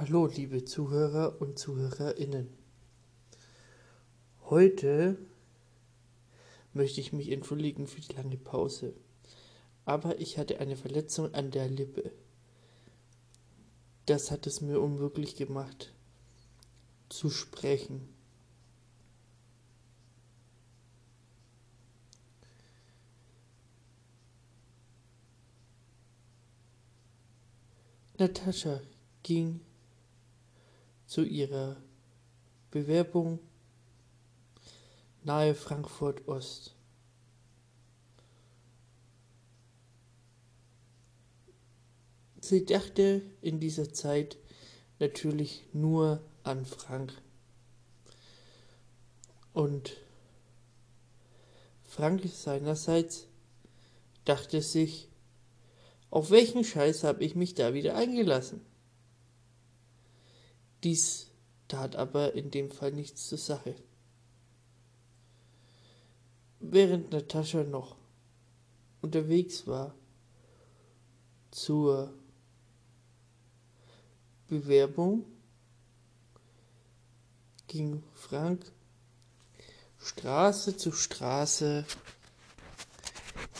Hallo, liebe Zuhörer und Zuhörerinnen. Heute möchte ich mich entschuldigen für die lange Pause, aber ich hatte eine Verletzung an der Lippe. Das hat es mir unmöglich gemacht, zu sprechen. Natascha ging zu ihrer Bewerbung nahe Frankfurt Ost. Sie dachte in dieser Zeit natürlich nur an Frank. Und Frank seinerseits dachte sich, auf welchen Scheiß habe ich mich da wieder eingelassen? Dies tat aber in dem Fall nichts zur Sache. Während Natascha noch unterwegs war zur Bewerbung, ging Frank Straße zu Straße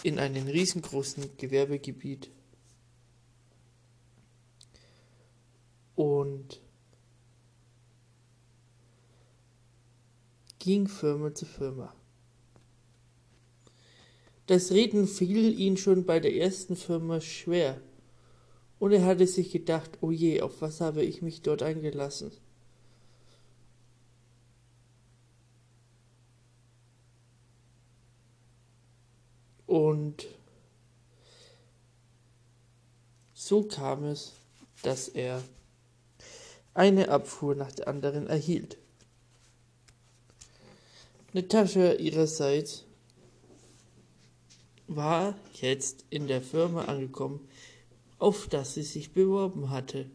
in einem riesengroßen Gewerbegebiet und ging Firma zu Firma. Das Reden fiel ihm schon bei der ersten Firma schwer, und er hatte sich gedacht, oh je, auf was habe ich mich dort eingelassen? Und so kam es, dass er eine Abfuhr nach der anderen erhielt. Natascha ihrerseits war jetzt in der Firma angekommen, auf das sie sich beworben hatte.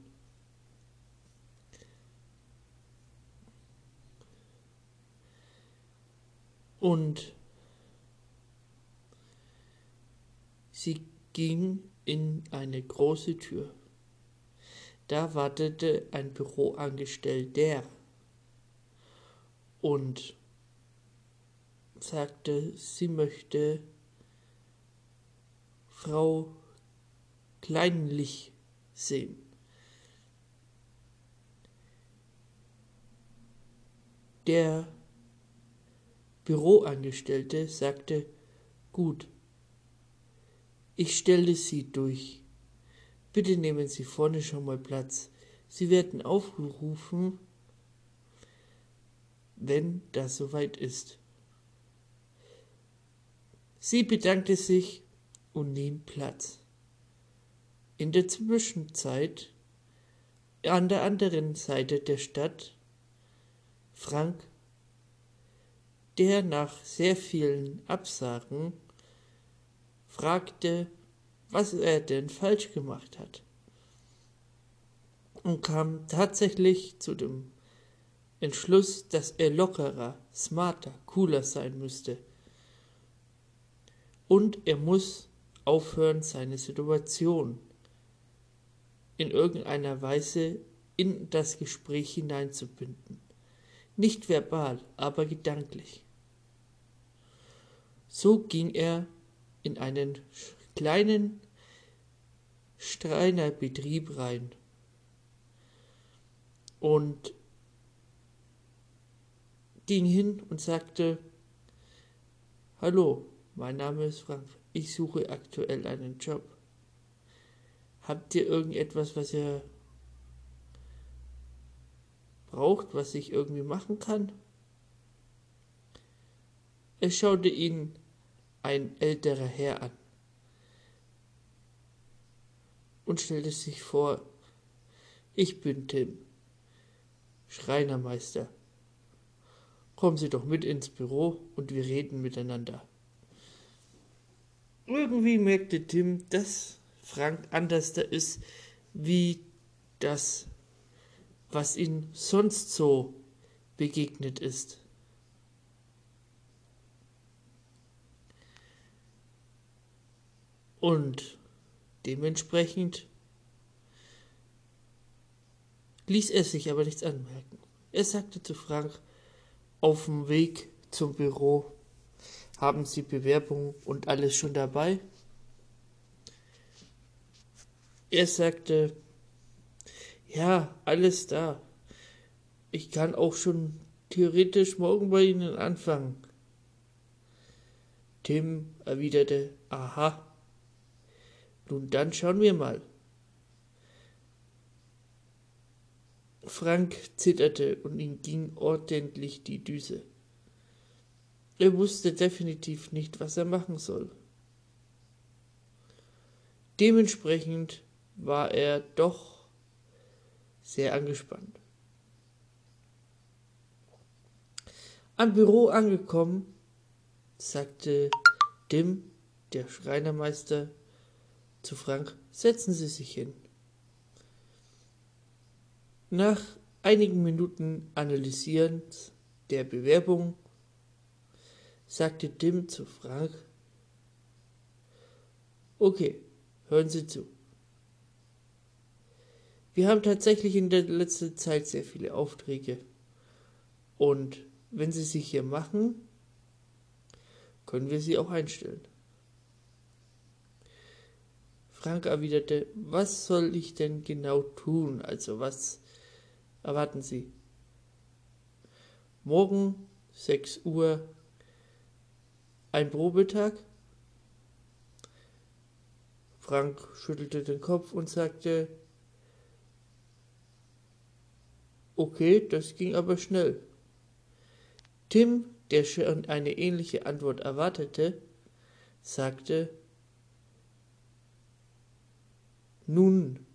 Und sie ging in eine große Tür. Da wartete ein Büroangestellter und sagte, sie möchte Frau Kleinlich sehen. Der Büroangestellte sagte, gut, ich stelle Sie durch. Bitte nehmen Sie vorne schon mal Platz. Sie werden aufgerufen, wenn das soweit ist. Sie bedankte sich und nahm Platz. In der Zwischenzeit, an der anderen Seite der Stadt, Frank, der nach sehr vielen Absagen fragte, was er denn falsch gemacht hat. Und kam tatsächlich zu dem Entschluss, dass er lockerer, smarter, cooler sein müsste. Und er muss aufhören, seine Situation in irgendeiner Weise in das Gespräch hineinzubinden. Nicht verbal, aber gedanklich. So ging er in einen kleinen Streinerbetrieb rein. Und ging hin und sagte, Hallo, mein Name ist Frank, ich suche aktuell einen Job. Habt ihr irgendetwas, was ihr braucht, was ich irgendwie machen kann? Es schaute ihn ein älterer Herr an und stellte sich vor, ich bin Tim, Schreinermeister. Kommen Sie doch mit ins Büro und wir reden miteinander. Irgendwie merkte Tim, dass Frank anders da ist, wie das, was ihm sonst so begegnet ist. Und dementsprechend ließ er sich aber nichts anmerken. Er sagte zu Frank auf dem Weg zum Büro, haben Sie Bewerbung und alles schon dabei? Er sagte, ja, alles da. Ich kann auch schon theoretisch morgen bei Ihnen anfangen. Tim erwiderte, aha. Nun dann schauen wir mal. Frank zitterte und ihm ging ordentlich die Düse. Er wusste definitiv nicht, was er machen soll. Dementsprechend war er doch sehr angespannt. Am Büro angekommen, sagte Dim, der Schreinermeister, zu Frank, setzen Sie sich hin. Nach einigen Minuten Analysierens der Bewerbung sagte Dim zu Frank, okay, hören Sie zu. Wir haben tatsächlich in der letzten Zeit sehr viele Aufträge. Und wenn Sie sich hier machen, können wir Sie auch einstellen. Frank erwiderte, was soll ich denn genau tun? Also was erwarten Sie? Morgen 6 Uhr ein Probetag? Frank schüttelte den Kopf und sagte, okay, das ging aber schnell. Tim, der schon eine ähnliche Antwort erwartete, sagte, nun,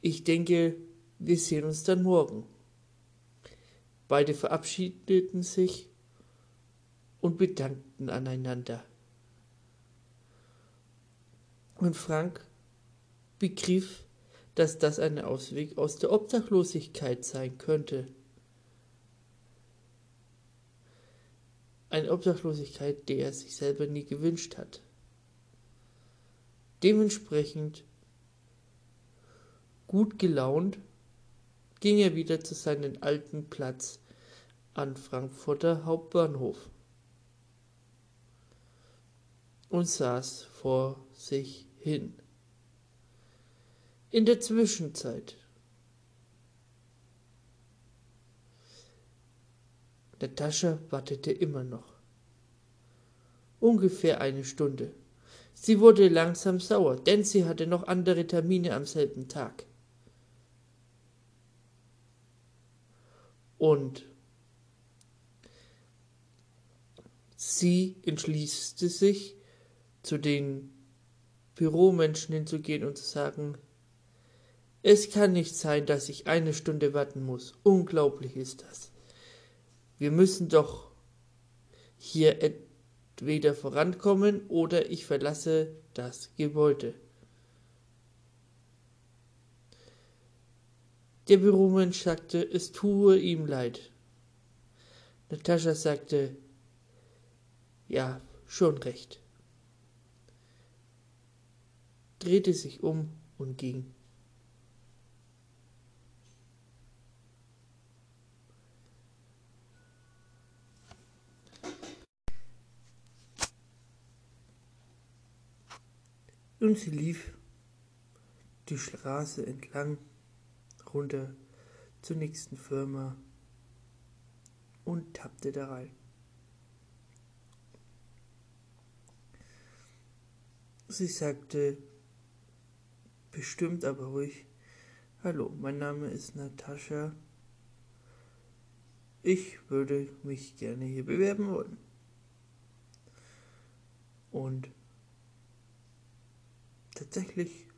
ich denke, wir sehen uns dann morgen. Beide verabschiedeten sich und bedankten aneinander. Und Frank begriff, dass das ein Ausweg aus der Obdachlosigkeit sein könnte. Eine Obdachlosigkeit, die er sich selber nie gewünscht hat. Dementsprechend gut gelaunt ging er wieder zu seinem alten Platz an Frankfurter Hauptbahnhof und saß vor sich hin. In der Zwischenzeit Natascha wartete immer noch. Ungefähr eine Stunde. Sie wurde langsam sauer, denn sie hatte noch andere Termine am selben Tag. Und sie entschließte sich, zu den Büromenschen hinzugehen und zu sagen, es kann nicht sein, dass ich eine Stunde warten muss. Unglaublich ist das. Wir müssen doch hier entweder vorankommen oder ich verlasse das Gebäude. Der Büromensch sagte, es tue ihm leid. Natascha sagte, ja, schon recht, drehte sich um und ging. Und sie lief die Straße entlang runter zur nächsten Firma und tappte da rein. Sie sagte bestimmt aber ruhig, Hallo, mein Name ist Natascha. Ich würde mich gerne hier bewerben wollen. Und tatsächlich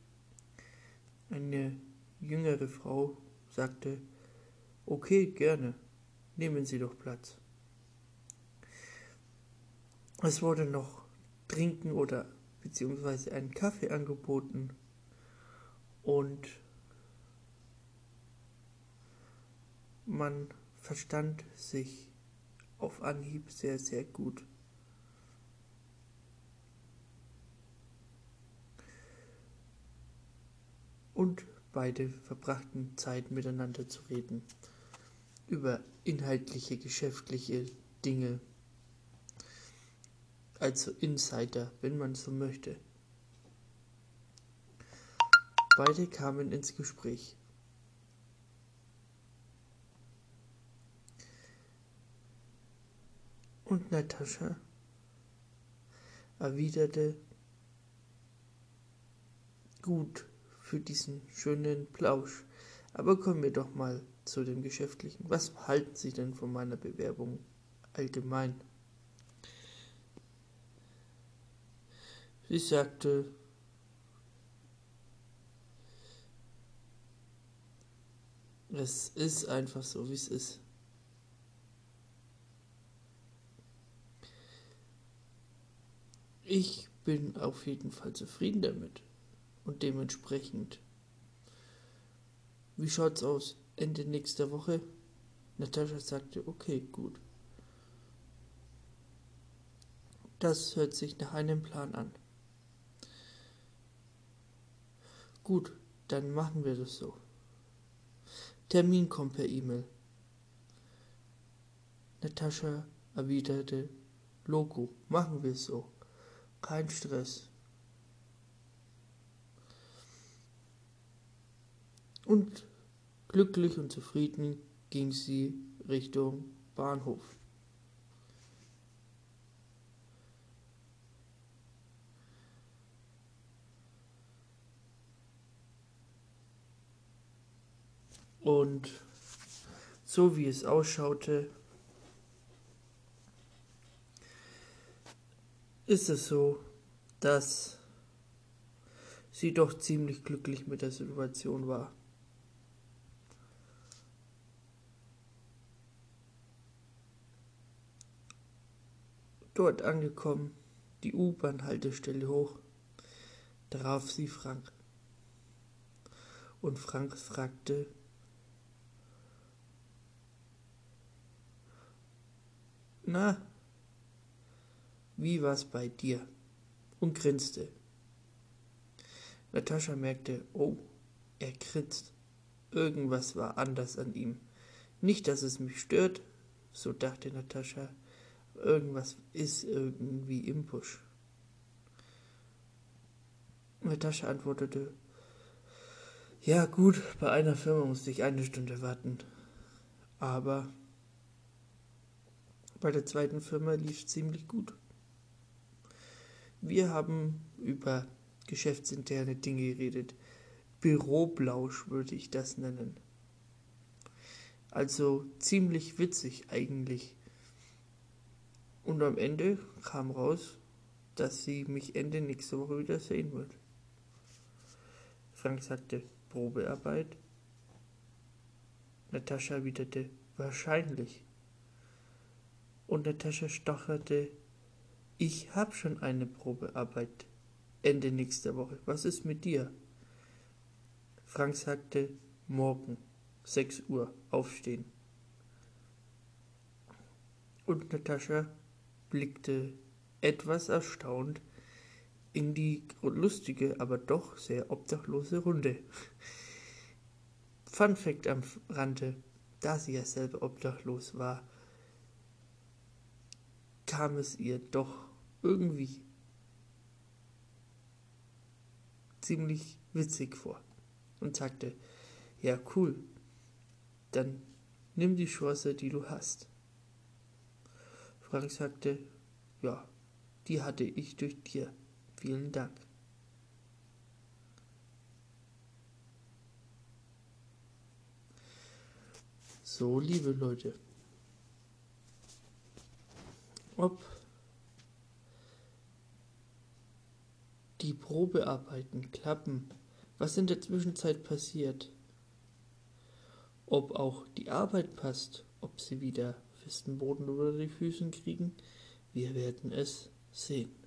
eine jüngere Frau sagte, okay, gerne, nehmen Sie doch Platz. Es wurde noch Trinken oder beziehungsweise einen Kaffee angeboten und man verstand sich auf Anhieb sehr, sehr gut. Und beide verbrachten Zeit miteinander zu reden über inhaltliche, geschäftliche Dinge, also Insider, wenn man so möchte. Beide kamen ins Gespräch. Und Natascha erwiderte, gut für diesen schönen Plausch, aber kommen wir doch mal zu dem Geschäftlichen. Was halten Sie denn von meiner Bewerbung allgemein? Sie sagte, es ist einfach so, wie es ist. Ich bin auf jeden Fall zufrieden damit und dementsprechend. Wie schaut's aus? Ende nächster Woche? Natascha sagte, okay, gut. Das hört sich nach einem Plan an. Gut, dann machen wir das so. Termin kommt per E-Mail. Natascha erwiderte, Logo, machen wir es so. Kein Stress. Und glücklich und zufrieden ging sie Richtung Bahnhof. Und so wie es ausschaute, ist es so, dass sie doch ziemlich glücklich mit der Situation war. Dort angekommen, die U-Bahn-Haltestelle hoch, traf sie Frank. Und Frank fragte, Na, wie war's bei dir? Und grinste. Natascha merkte, oh, er grinst. Irgendwas war anders an ihm. Nicht, dass es mich stört, so dachte Natascha. Irgendwas ist irgendwie im Busch. Natascha antwortete, ja gut, bei einer Firma musste ich eine Stunde warten. Aber bei der zweiten Firma lief ziemlich gut. Wir haben über geschäftsinterne Dinge geredet. Büroblausch würde ich das nennen. Also ziemlich witzig eigentlich. Und am Ende kam raus, dass sie mich Ende nächste Woche wieder sehen wird. Frank sagte Probearbeit. Natascha erwiderte wahrscheinlich. Und Natascha stocherte ich habe schon eine Probearbeit Ende nächster Woche. Was ist mit dir? Frank sagte, morgen, 6 Uhr, aufstehen. Und Natascha blickte etwas erstaunt in die lustige, aber doch sehr obdachlose Runde. Fun Fact am Rande, da sie ja selber obdachlos war, kam es ihr doch irgendwie ziemlich witzig vor und sagte, ja cool, dann nimm die Chance, die du hast. Frank sagte, ja, die hatte ich durch dir. Vielen Dank. So, liebe Leute, ob die Probearbeiten klappen, was in der Zwischenzeit passiert, ob auch die Arbeit passt, ob sie wieder festen Boden über die Füßen kriegen, wir werden es sehen.